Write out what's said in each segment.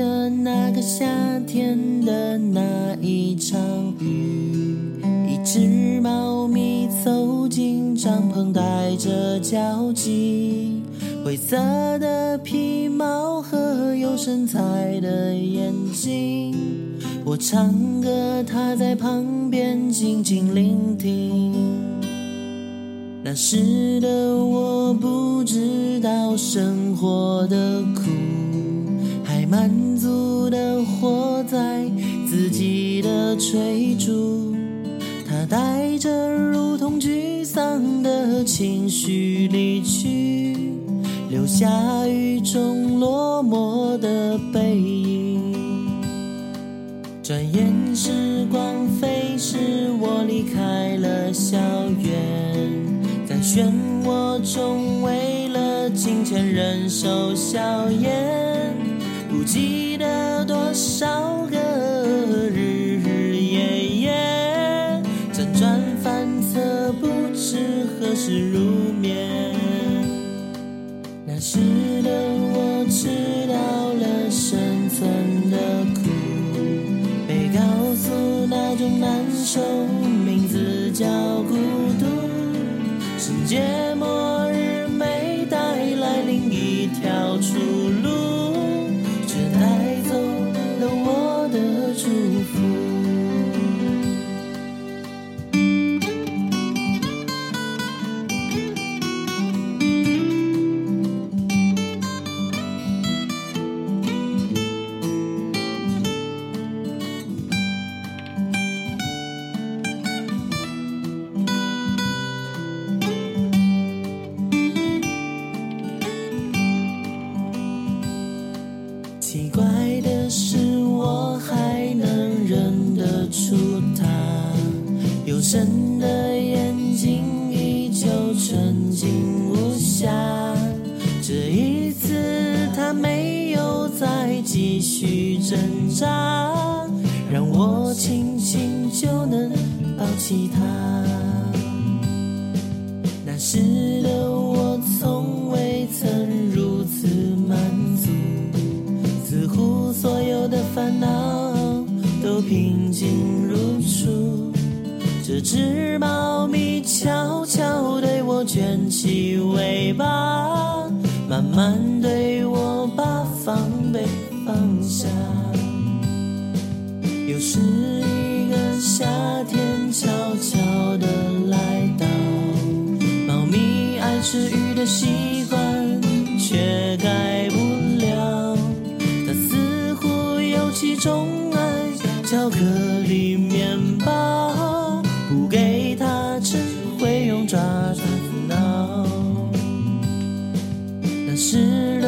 的那个夏天的那一场雨，一只猫咪走进帐篷，带着焦急，灰色的皮毛和有神采的眼睛。我唱歌，它在旁边静静聆听。那时的我不知道生活的苦，满足的活在自己的追逐。他带着如同沮丧的情绪离去，留下雨中落寞的背影。转眼时光飞逝，我离开了校园。在漩涡中，为了金钱忍受硝烟，记得多少个日日夜夜，辗转反侧，不知何时入眠。那时的我知道了生存的苦，被告诉那种难受，名字叫孤独。世界挣扎，让我轻轻就能抱起他。那时的我从未曾如此满足。似乎所有的烦恼都平静如初。这只猫咪悄悄对我卷起尾巴，慢慢对我把防备放下。又是一个夏天悄悄地来到，猫咪爱吃鱼的习惯却改不了。它似乎有其钟爱巧克力面包，不给它吃会用爪子挠。但是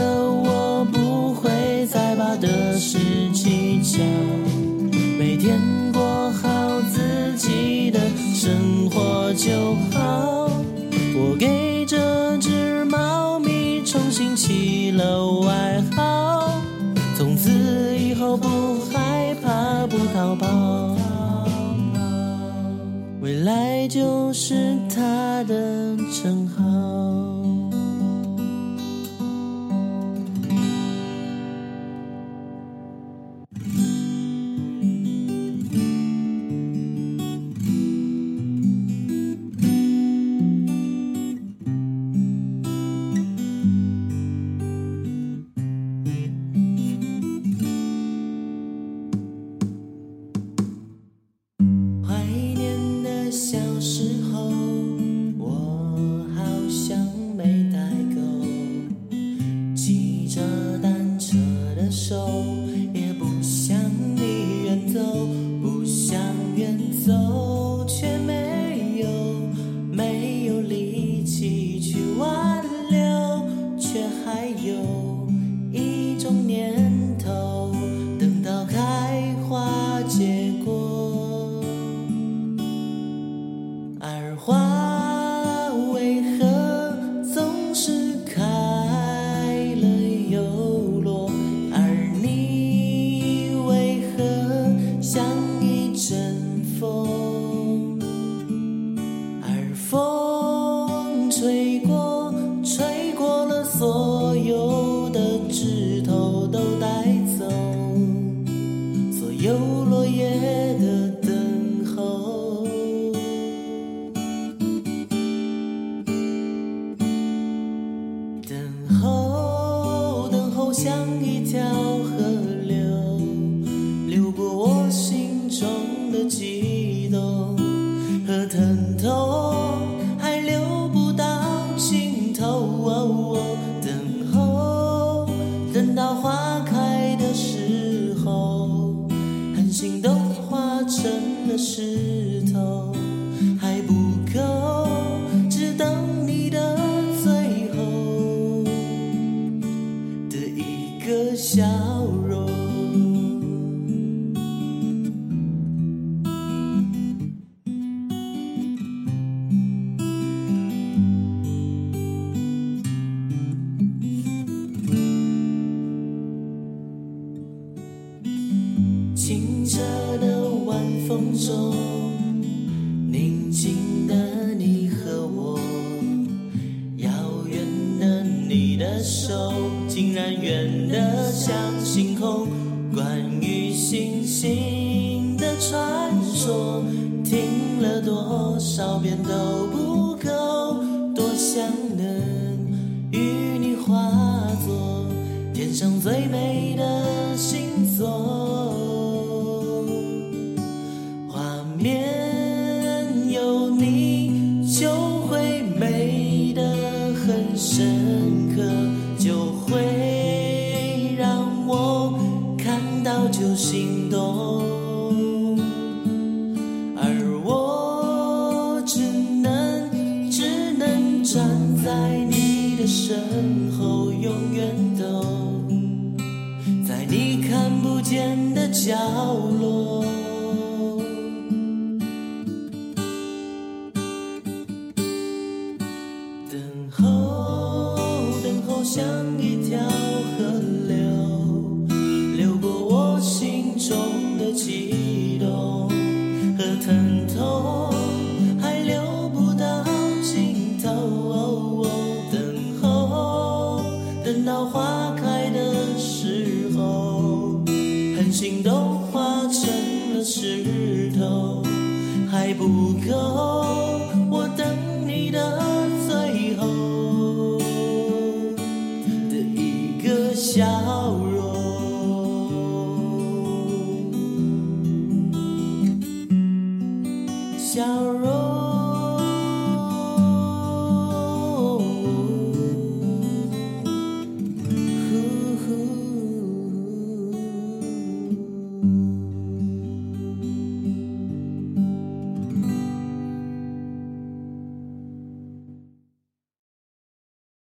重新起了外号，从此以后不害怕，不逃跑。未来就是他的称号。So. you 成了石头。星空。关于星星的传说，听了多少遍都不够，多想能与你化作天上最美的星座。画面有你，就会美得很深刻，站在你的身后，永远都在你看不见的角落。不够。我等你的最后的一个笑